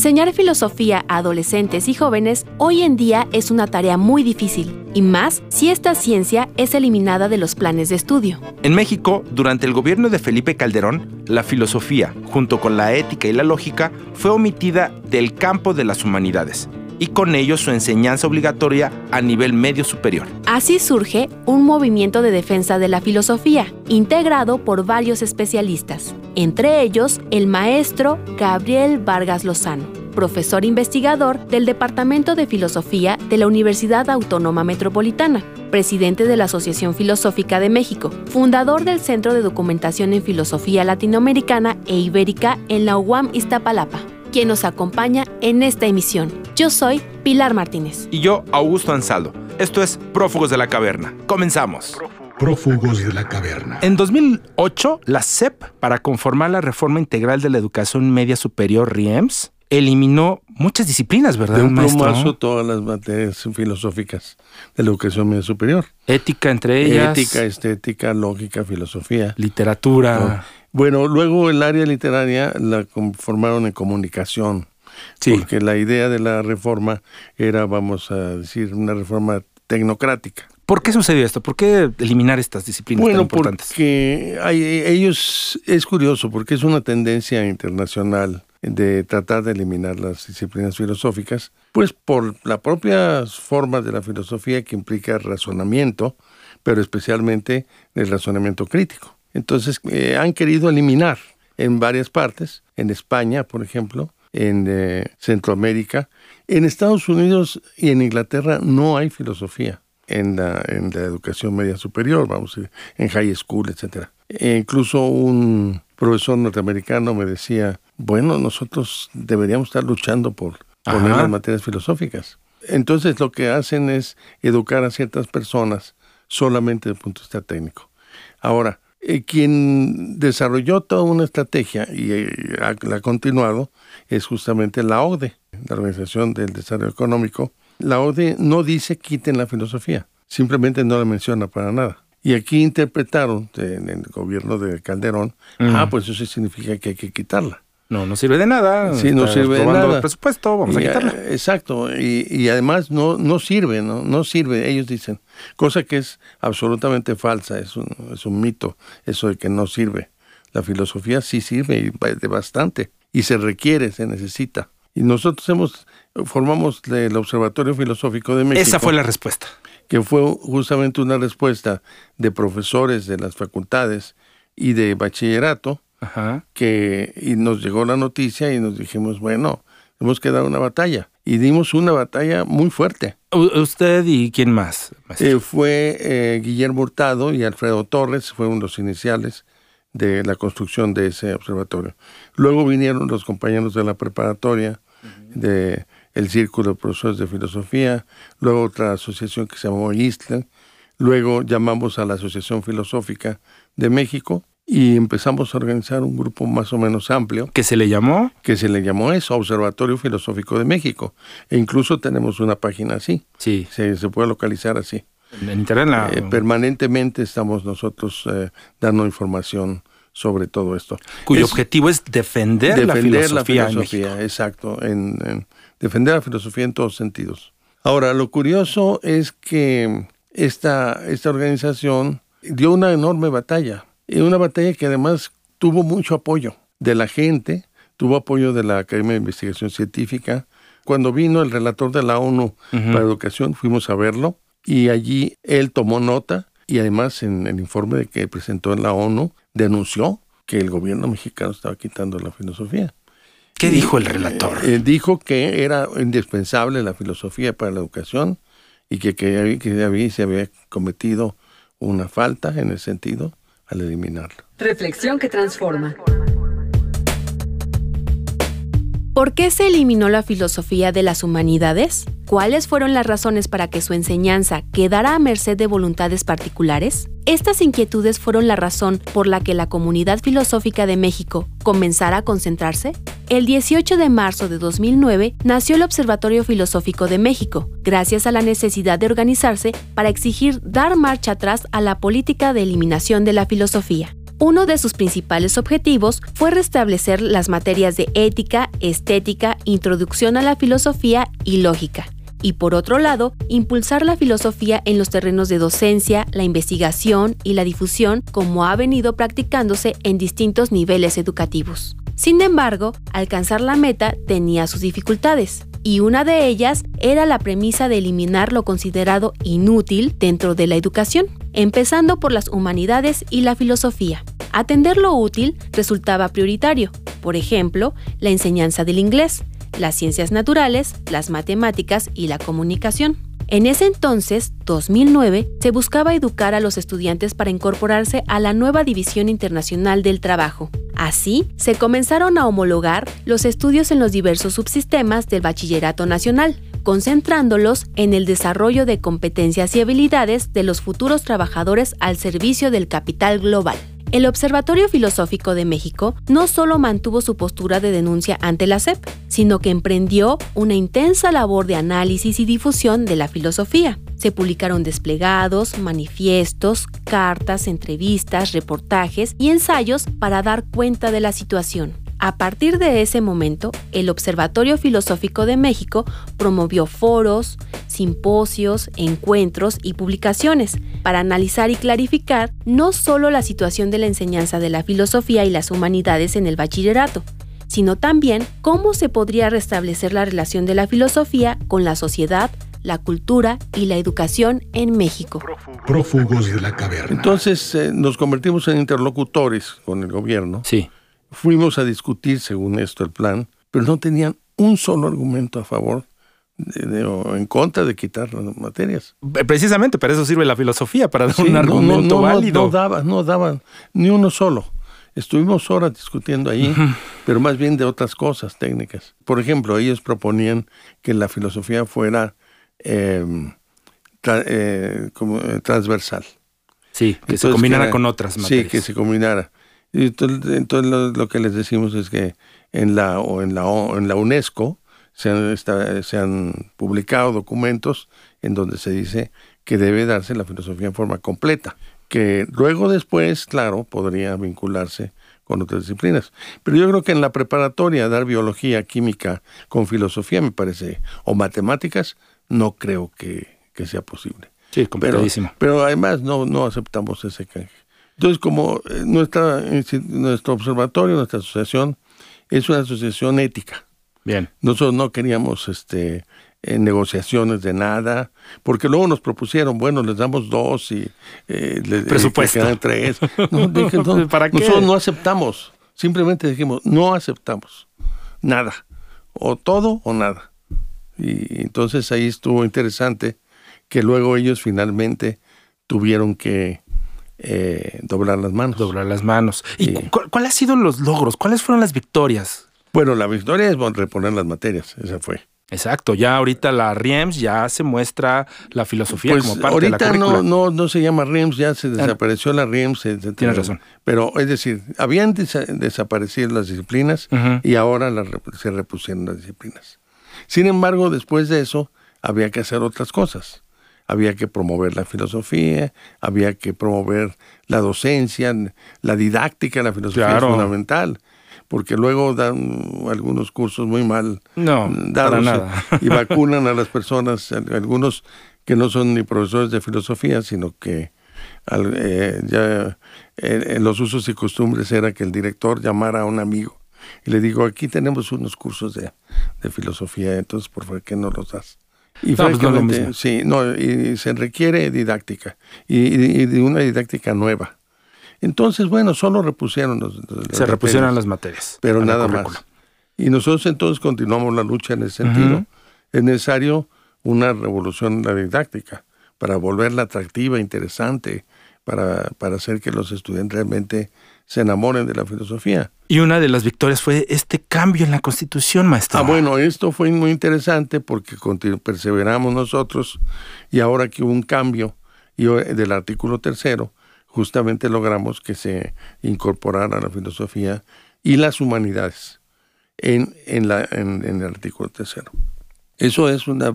Enseñar filosofía a adolescentes y jóvenes hoy en día es una tarea muy difícil, y más si esta ciencia es eliminada de los planes de estudio. En México, durante el gobierno de Felipe Calderón, la filosofía, junto con la ética y la lógica, fue omitida del campo de las humanidades y con ello su enseñanza obligatoria a nivel medio superior. Así surge un movimiento de defensa de la filosofía, integrado por varios especialistas, entre ellos el maestro Gabriel Vargas Lozano, profesor investigador del Departamento de Filosofía de la Universidad Autónoma Metropolitana, presidente de la Asociación Filosófica de México, fundador del Centro de Documentación en Filosofía Latinoamericana e Ibérica en la UAM Iztapalapa quien nos acompaña en esta emisión. Yo soy Pilar Martínez. Y yo, Augusto Ansaldo. Esto es Prófugos de la Caverna. Comenzamos. Prófugos de la caverna. En 2008, la CEP, para conformar la reforma integral de la educación media superior RIEMS, eliminó muchas disciplinas, ¿verdad, De un maestro? plumazo todas las materias filosóficas de la educación media superior. Ética entre ellas. Ética, estética, lógica, filosofía. Literatura. Bueno, luego el área literaria la conformaron en comunicación. Sí. Porque la idea de la reforma era, vamos a decir, una reforma tecnocrática. ¿Por qué sucedió esto? ¿Por qué eliminar estas disciplinas tan Bueno, importantes? porque hay, ellos, es curioso, porque es una tendencia internacional de tratar de eliminar las disciplinas filosóficas, pues por la propia forma de la filosofía que implica razonamiento, pero especialmente el razonamiento crítico. Entonces, eh, han querido eliminar en varias partes, en España, por ejemplo, en eh, Centroamérica, en Estados Unidos y en Inglaterra no hay filosofía en la, en la educación media superior, vamos a decir, en high school, etcétera. E incluso un profesor norteamericano me decía, bueno, nosotros deberíamos estar luchando por poner las materias filosóficas. Entonces lo que hacen es educar a ciertas personas solamente desde el punto de vista técnico. Ahora, eh, quien desarrolló toda una estrategia y eh, ha- la ha continuado es justamente la OCDE, la Organización del Desarrollo Económico. La OCDE no dice quiten la filosofía, simplemente no la menciona para nada. Y aquí interpretaron en el gobierno de Calderón, Mm. ah, pues eso significa que hay que quitarla. No, no sirve de nada. Sí, no sirve de nada. el presupuesto, vamos a quitarla. eh, Exacto, y, y además no, no sirve, ¿no? No sirve, ellos dicen, cosa que es absolutamente falsa, es un, es un mito, eso de que no sirve. La filosofía sí sirve y bastante, y se requiere, se necesita. Y nosotros hemos, formamos el Observatorio Filosófico de México Esa fue la respuesta. que fue justamente una respuesta de profesores de las facultades y de bachillerato, Ajá. que y nos llegó la noticia y nos dijimos, bueno, hemos que dar una batalla. Y dimos una batalla muy fuerte. ¿Usted y quién más? Eh, fue eh, Guillermo Hurtado y Alfredo Torres, fueron los iniciales de la construcción de ese observatorio. Luego vinieron los compañeros de la preparatoria, de el Círculo de Profesores de Filosofía, luego otra asociación que se llamó ISTLA, luego llamamos a la Asociación Filosófica de México y empezamos a organizar un grupo más o menos amplio ¿Qué se le llamó? que se le llamó eso, Observatorio Filosófico de México. E incluso tenemos una página así, Sí, se, se puede localizar así. en internet. la- Eh, permanentemente estamos nosotros eh, dando información sobre todo esto. cuyo Es objetivo es defender, la filosofía. en México. exacto, en, en defender la filosofía en todos sentidos. Ahora, lo curioso es que esta, esta organización dio una enorme batalla, una batalla que además tuvo mucho apoyo de la gente, tuvo apoyo de la Academia de Investigación Científica. Cuando vino el relator de la ONU para Educación, fuimos a verlo y allí él tomó nota y además en el informe de que presentó en la ONU denunció que el gobierno mexicano estaba quitando la filosofía. ¿Qué dijo el relator? Eh, dijo que era indispensable la filosofía para la educación y que, que, que había- se había cometido una falta en ese sentido al eliminarla. Reflexión que transforma. ¿Por qué se eliminó la filosofía de las humanidades? ¿Cuáles fueron las razones para que su enseñanza quedara a merced de voluntades particulares? Estas inquietudes fueron la razón por la que la comunidad filosófica de México comenzara a concentrarse. El 18 de marzo de 2009 nació el Observatorio Filosófico de México, gracias a la necesidad de organizarse para exigir dar marcha atrás a la política de eliminación de la filosofía. Uno de sus principales objetivos fue restablecer las materias de ética, estética, introducción a la filosofía y lógica. Y por otro lado, impulsar la filosofía en los terrenos de docencia, la investigación y la difusión como ha venido practicándose en distintos niveles educativos. Sin embargo, alcanzar la meta tenía sus dificultades, y una de ellas era la premisa de eliminar lo considerado inútil dentro de la educación, empezando por las humanidades y la filosofía. Atender lo útil resultaba prioritario, por ejemplo, la enseñanza del inglés, las ciencias naturales, las matemáticas y la comunicación. En ese entonces, 2009, se buscaba educar a los estudiantes para incorporarse a la nueva División Internacional del Trabajo. Así, se comenzaron a homologar los estudios en los diversos subsistemas del Bachillerato Nacional, concentrándolos en el desarrollo de competencias y habilidades de los futuros trabajadores al servicio del capital global. El Observatorio Filosófico de México no solo mantuvo su postura de denuncia ante la SEP, sino que emprendió una intensa labor de análisis y difusión de la filosofía. Se publicaron desplegados, manifiestos, cartas, entrevistas, reportajes y ensayos para dar cuenta de la situación. A partir de ese momento, el Observatorio Filosófico de México promovió foros, simposios, encuentros y publicaciones para analizar y clarificar no solo la situación de la enseñanza de la filosofía y las humanidades en el bachillerato, sino también cómo se podría restablecer la relación de la filosofía con la sociedad, la cultura y la educación en México. Prófugos de la caverna. Entonces eh, nos convertimos en interlocutores con el gobierno. Sí. Fuimos a discutir, según esto, el plan, pero no tenían un solo argumento a favor de- de- o en contra de quitar las materias. Eh, Precisamente para eso sirve la filosofía, para dar Sí, un no, argumento no, no, válido. No, daban, no daban ni uno solo. Estuvimos horas discutiendo ahí, pero más bien de otras cosas técnicas. Por ejemplo, ellos proponían que la filosofía fuera eh, tra- eh, como, eh, transversal. sí, que se combinara era- con otras Sí, materias. que se combinara. Y entonces, entonces lo, lo que les decimos es que en la, o en la, O- en la UNESCO se han, se han publicado documentos en donde se dice que debe darse la filosofía en forma completa, que luego después, claro, podría vincularse con otras disciplinas. Pero yo creo que en la preparatoria dar biología, química con filosofía me parece, o matemáticas, no creo que, que sea posible. Sí, Pero, complicadísimo. pero además no, no aceptamos ese canje. Entonces, como eh, nuestra, insti- nuestro observatorio, nuestra asociación, es una asociación ética. Bien. Nosotros no queríamos este, eh, negociaciones de nada, porque luego nos propusieron, bueno, les damos dos y eh, les Presupuesto. quedan tres. No, dije, no, ¿Para qué? Nosotros no aceptamos. Simplemente dijimos, no aceptamos nada. O todo o nada. Y entonces ahí estuvo interesante que luego ellos finalmente tuvieron que eh, doblar las manos. Doblar las manos. ¿Y Sí. cu- cuál han sido los logros? ¿Cuáles fueron las victorias? Bueno, la victoria es reponer las materias, esa fue. Exacto, ya ahorita la RIEMS ya se muestra la filosofía Pues como parte de la ahorita currícula. no, no, no se llama RIEMS, ya se desapareció la RIEMS. etcétera. Tienes razón. Pero es decir, habían desa- desaparecido las disciplinas y ahora se repusieron las disciplinas. Sin embargo, después de eso, había que hacer otras cosas. Había que promover la filosofía, había que promover la docencia, la didáctica, la filosofía Claro. es fundamental, porque luego dan algunos cursos muy mal No, dados para nada. y vacunan a las personas, al- algunos que no son ni profesores de filosofía, sino que al- eh, ya eh, en los usos y costumbres era que el director llamara a un amigo y le digo, aquí tenemos unos cursos de, de filosofía, entonces por favor, ¿qué no los das? Y No, pues no sí, no, y se requiere didáctica y, y- y de una didáctica nueva. Entonces, bueno, solo repusieron los, los- se las repusieron materias las materias. pero nada más. Y nosotros entonces continuamos la lucha en ese sentido. Es necesario una revolución en la didáctica para volverla atractiva, interesante, para, para hacer que los estudiantes realmente se enamoren de la filosofía. Y una de las victorias fue este cambio en la Constitución, maestro. Ah, bueno, esto fue muy interesante porque perseveramos nosotros y ahora que hubo un cambio y del artículo tercero, justamente logramos que se incorporara la filosofía y las humanidades en, en, la, en, el artículo tercero. Eso es una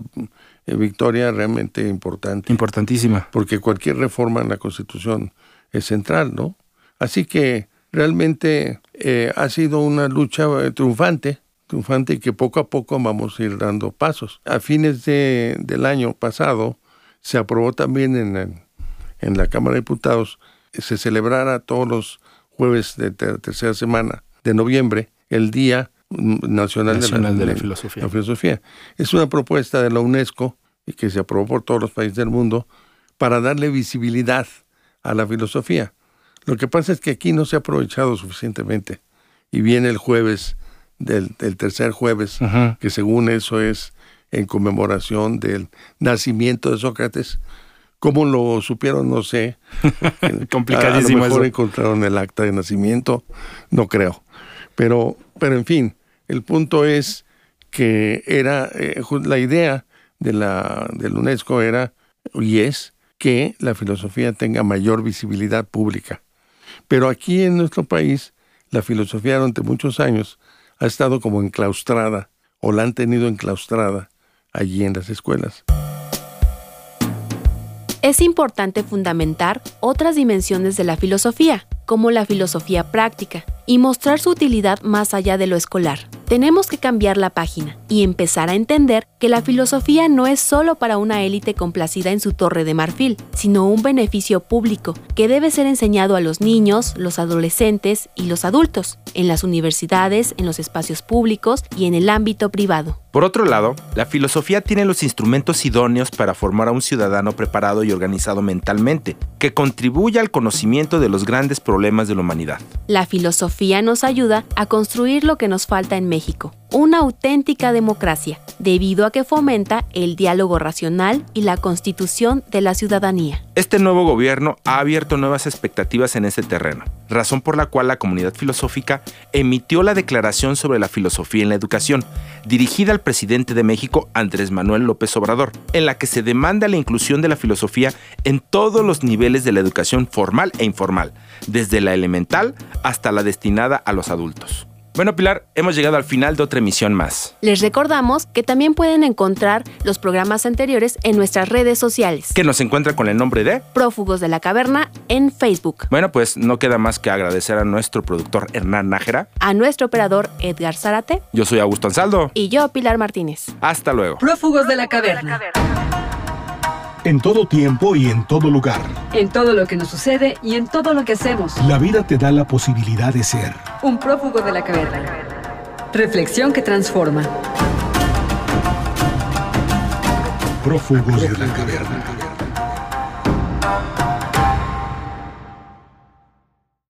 eh, victoria realmente importante. Importantísima. Porque cualquier reforma en la Constitución es central, ¿no? Así que realmente eh, ha sido una lucha eh, triunfante, triunfante y que poco a poco vamos a ir dando pasos. A fines de, del año pasado se aprobó también en, en la Cámara de Diputados, se celebrara todos los jueves de tercera semana de noviembre el Día Nacional, de, la, filosofía. filosofía. Es una propuesta de la UNESCO y que se aprobó por todos los países del mundo para darle visibilidad a la filosofía. Lo que pasa es que aquí no se ha aprovechado suficientemente. Y viene el jueves, del, tercer jueves, que según eso es en conmemoración del nacimiento de Sócrates. ¿Cómo lo supieron? No sé. Complicadísimo. A, lo mejor encontraron el acta de nacimiento, no creo. Pero, pero en fin, el punto es que era eh, la idea de la del UNESCO era y es que la filosofía tenga mayor visibilidad pública. Pero aquí en nuestro país, la filosofía durante muchos años ha estado como enclaustrada, o la han tenido enclaustrada allí en las escuelas. Es importante fundamentar otras dimensiones de la filosofía, como la filosofía práctica, y mostrar su utilidad más allá de lo escolar. Tenemos que cambiar la página y empezar a entender que la filosofía no es solo para una élite complacida en su torre de marfil, sino un beneficio público que debe ser enseñado a los niños, los adolescentes y los adultos, en las universidades, en los espacios públicos y en el ámbito privado. Por otro lado, la filosofía tiene los instrumentos idóneos para formar a un ciudadano preparado y organizado mentalmente, que contribuya al conocimiento de los grandes problemas La filosofía nos ayuda a construir lo que nos falta en México, una auténtica democracia, debido a que fomenta el diálogo racional y la constitución de la ciudadanía. Este nuevo gobierno ha abierto nuevas expectativas en este terreno, razón por la cual la comunidad filosófica emitió la Declaración sobre la Filosofía en la Educación, dirigida al presidente de México, Andrés Manuel López Obrador, en la que se demanda la inclusión de la filosofía en todos los niveles de la educación formal e informal, desde la elemental hasta la destinada a los adultos. Bueno, Pilar, hemos llegado al final de otra emisión más. Les recordamos que también pueden encontrar los programas anteriores en nuestras redes sociales. Que nos encuentra con el nombre de Prófugos de la Caverna en Facebook. Bueno, pues no queda más que agradecer a nuestro productor Hernán Nájera, a nuestro operador Edgar Zárate. Yo soy Augusto Ansaldo. Y yo, Pilar Martínez. Hasta luego. Prófugos de la Caverna en todo tiempo y en todo lugar. En todo lo que nos sucede y en todo lo que hacemos. La vida te da la posibilidad de ser un prófugo de la caverna. Reflexión que transforma. Prófugos de la caverna.